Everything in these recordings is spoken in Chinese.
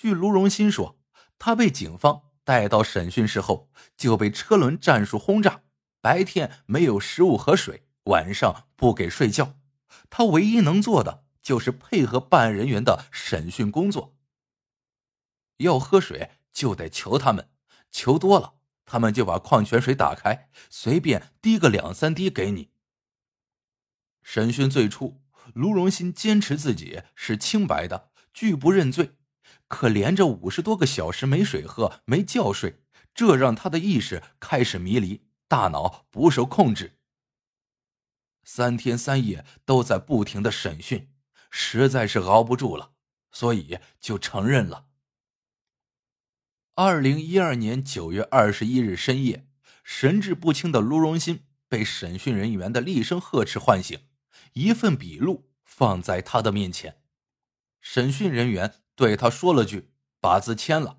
据卢荣新说，他被警方带到审讯室后，就被车轮战术轰炸，白天没有食物和水，晚上不给睡觉。他唯一能做的就是配合办案人员的审讯工作。要喝水就得求他们，求多了，他们就把矿泉水打开，随便滴个两三滴给你。审讯最初，卢荣新坚持自己是清白的，拒不认罪。可连着五十多个小时没水喝、没觉睡，这让他的意识开始迷离，大脑不受控制。三天三夜都在不停的审讯，实在是熬不住了，所以就承认了。二零一二年九月二十一日深夜，神志不清的卢荣新被审讯人员的厉声呵斥唤醒，一份笔录放在他的面前，审讯人员。对他说了句：“把字签了。”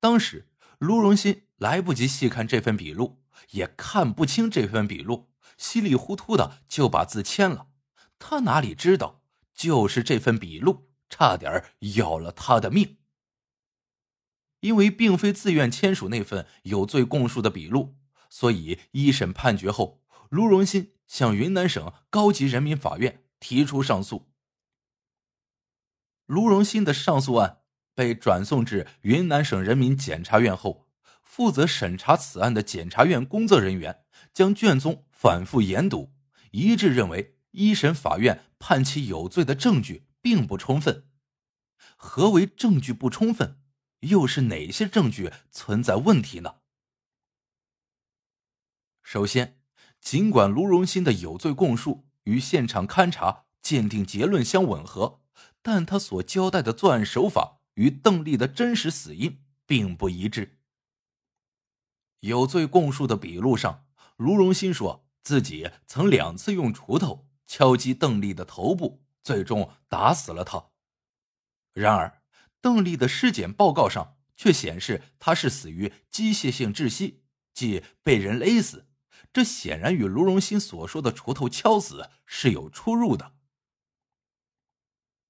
当时卢荣新来不及细看这份笔录，也看不清这份笔录，稀里糊涂的就把字签了。他哪里知道，就是这份笔录差点要了他的命。因为并非自愿签署那份有罪供述的笔录，所以一审判决后，卢荣新向云南省高级人民法院提出上诉。卢荣新的上诉案被转送至云南省人民检察院后，负责审查此案的检察院工作人员将卷宗反复研读，一致认为一审法院判其有罪的证据并不充分。何为证据不充分？又是哪些证据存在问题呢？首先，尽管卢荣新的有罪供述与现场勘查鉴定结论相吻合。但他所交代的作案手法与邓丽的真实死因并不一致。有罪供述的笔录上，卢荣新说自己曾两次用锄头敲击邓丽的头部，最终打死了她。然而，邓丽的尸检报告上却显示她是死于机械性窒息，即被人勒死。这显然与卢荣新所说的锄头敲死是有出入的。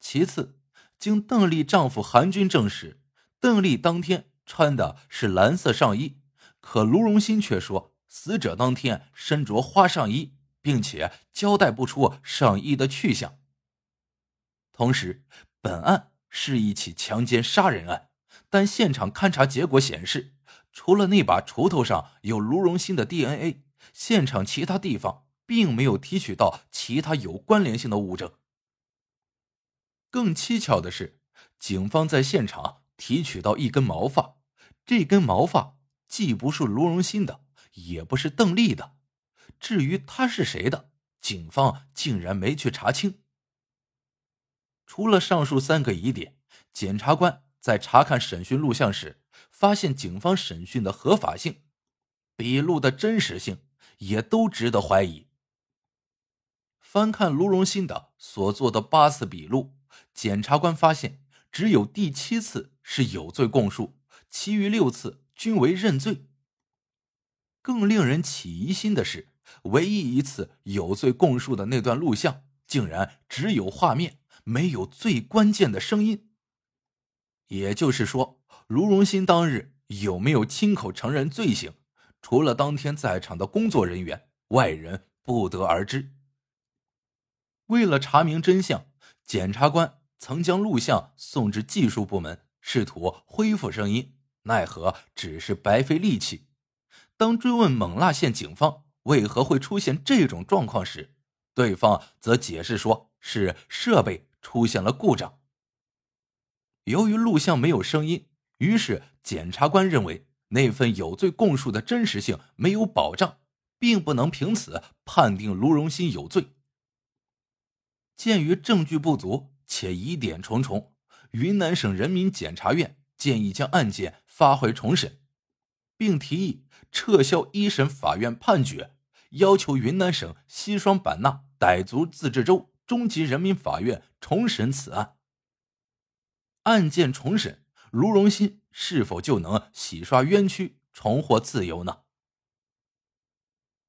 其次，经邓丽丈夫韩军证实，邓丽当天穿的是蓝色上衣，可卢荣新却说死者当天身着花上衣，并且交代不出上衣的去向。同时，本案是一起强奸杀人案，但现场勘查结果显示，除了那把锄头上有卢荣新的 DNA，现场其他地方并没有提取到其他有关联性的物证。更蹊跷的是，警方在现场提取到一根毛发，这根毛发既不是卢荣新的，也不是邓丽的。至于他是谁的，警方竟然没去查清。除了上述三个疑点，检察官在查看审讯录像时，发现警方审讯的合法性、笔录的真实性，也都值得怀疑。翻看卢荣新的所做的八次笔录。检察官发现，只有第七次是有罪供述，其余六次均为认罪。更令人起疑心的是，唯一一次有罪供述的那段录像，竟然只有画面，没有最关键的声音。也就是说，卢荣新当日有没有亲口承认罪行，除了当天在场的工作人员，外人不得而知。为了查明真相。检察官曾将录像送至技术部门，试图恢复声音，奈何只是白费力气。当追问勐腊县警方为何会出现这种状况时，对方则解释说是设备出现了故障。由于录像没有声音，于是检察官认为那份有罪供述的真实性没有保障，并不能凭此判定卢荣新有罪。鉴于证据不足且疑点重重，云南省人民检察院建议将案件发回重审，并提议撤销一审法院判决，要求云南省西双版纳傣族自治州中级人民法院重审此案。案件重审，卢荣新是否就能洗刷冤屈，重获自由呢？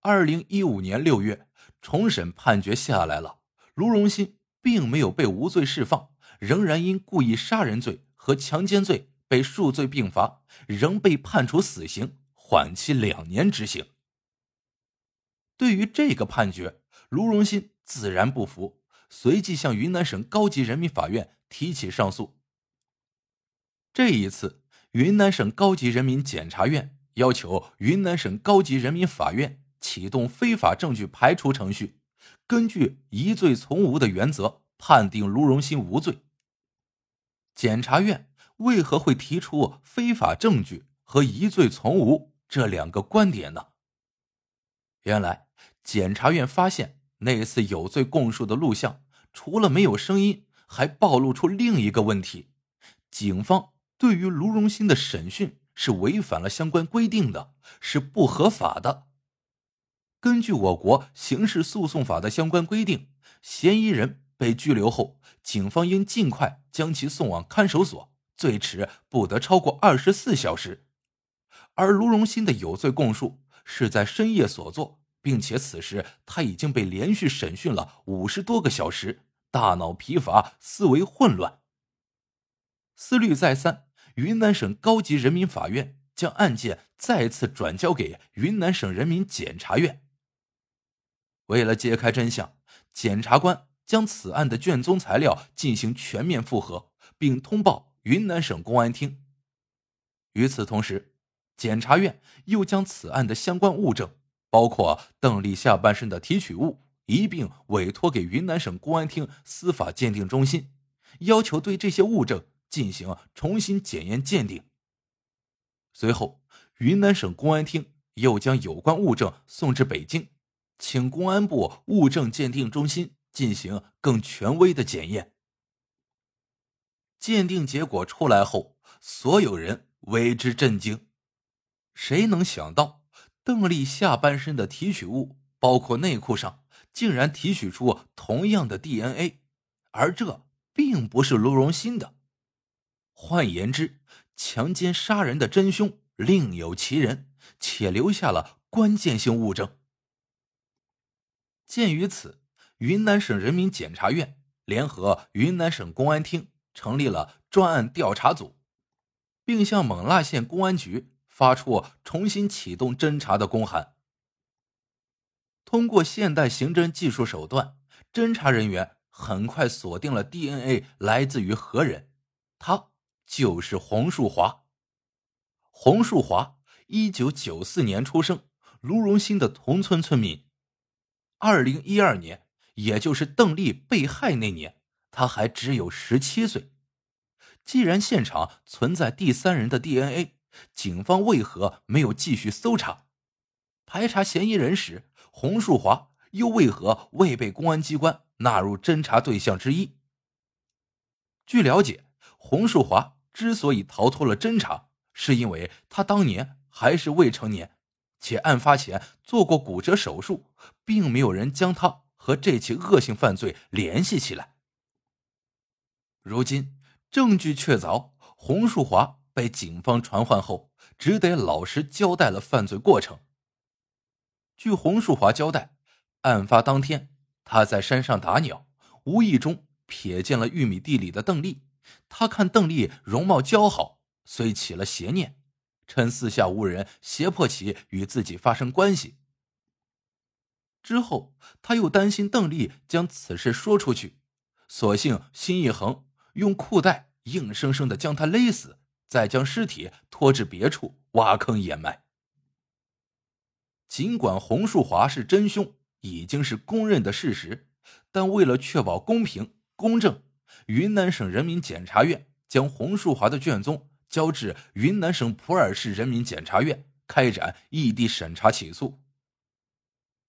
二零一五年六月，重审判决下来了。卢荣新并没有被无罪释放，仍然因故意杀人罪和强奸罪被数罪并罚，仍被判处死刑，缓期两年执行。对于这个判决，卢荣新自然不服，随即向云南省高级人民法院提起上诉。这一次，云南省高级人民检察院要求云南省高级人民法院启动非法证据排除程序，根据疑罪从无的原则判定卢荣新无罪。检察院为何会提出非法证据和疑罪从无这两个观点呢？原来，检察院发现那次有罪供述的录像，除了没有声音，还暴露出另一个问题：警方对于卢荣新的审讯是违反了相关规定的，是不合法的。根据我国刑事诉讼法的相关规定，嫌疑人被拘留后，警方应尽快将其送往看守所，最迟不得超过二十四小时。而卢荣新的有罪供述。是在深夜所做，并且此时他已经被连续审讯了五十多个小时，大脑疲乏，思维混乱。思虑再三，云南省高级人民法院将案件再次转交给云南省人民检察院。为了揭开真相，检察官将此案的卷宗材料进行全面复核，并通报云南省公安厅。与此同时。检察院又将此案的相关物证，包括邓丽下半身的提取物，一并委托给云南省公安厅司法鉴定中心，要求对这些物证进行重新检验鉴定。随后，云南省公安厅又将有关物证送至北京，请公安部物证鉴定中心进行更权威的检验。鉴定结果出来后，所有人为之震惊。谁能想到，邓丽下半身的提取物，包括内裤上，竟然提取出同样的 DNA，而这并不是卢荣新的。换言之，强奸杀人的真凶另有其人，且留下了关键性物证。鉴于此，云南省人民检察院联合云南省公安厅成立了专案调查组，并向勐腊县公安局。发出重新启动侦查的公函。通过现代刑侦技术手段，侦查人员很快锁定了 DNA 来自于何人，他就是洪树华。洪树华，一九九四年出生，卢荣新的同村村民。二零一二年，也就是邓丽被害那年，他还只有十七岁。既然现场存在第三人的 DNA，警方为何没有继续搜查、排查嫌疑人时，洪树华又为何未被公安机关纳入侦查对象之一？据了解，洪树华之所以逃脱了侦查，是因为他当年还是未成年，且案发前做过骨折手术，并没有人将他和这起恶性犯罪联系起来。如今证据确凿，洪树华。被警方传唤后，只得老实交代了犯罪过程。据洪树华交代，案发当天，他在山上打鸟，无意中瞥见了玉米地里的邓丽。他看邓丽容貌姣好，虽起了邪念，趁四下无人，胁迫其与自己发生关系。之后，他又担心邓丽将此事说出去，索性心一横，用裤带硬生生的将她勒死。再将尸体拖至别处挖坑掩埋。尽管洪树华是真凶，已经是公认的事实，但为了确保公平公正，云南省人民检察院将洪树华的卷宗交至云南省普洱市人民检察院开展异地审查起诉。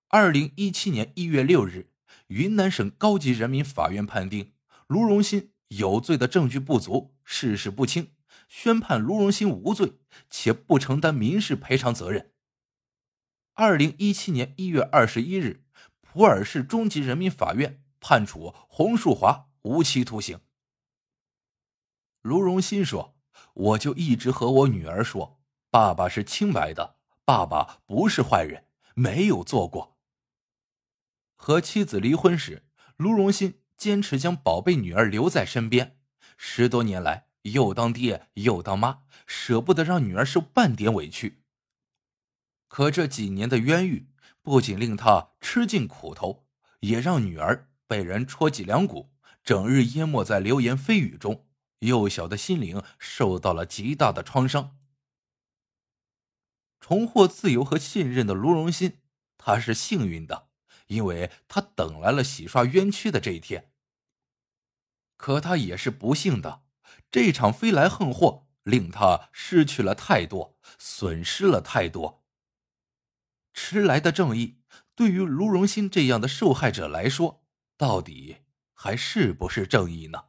二零一七年一月六日，云南省高级人民法院判定卢荣新有罪的证据不足，事实不清。宣判卢荣新无罪，且不承担民事赔偿责任。二零一七年一月二十一日，普洱市中级人民法院判处洪树华无期徒刑。卢荣新说：“我就一直和我女儿说，爸爸是清白的，爸爸不是坏人，没有做过。”和妻子离婚时，卢荣新坚持将宝贝女儿留在身边，十多年来。又当爹又当妈，舍不得让女儿受半点委屈。可这几年的冤狱，不仅令他吃尽苦头，也让女儿被人戳脊梁骨，整日淹没在流言蜚语中，幼小的心灵受到了极大的创伤。重获自由和信任的卢荣新，他是幸运的，因为他等来了洗刷冤屈的这一天。可他也是不幸的，这场飞来横祸令他失去了太多，损失了太多。迟来的正义，对于卢荣新这样的受害者来说，到底还是不是正义呢？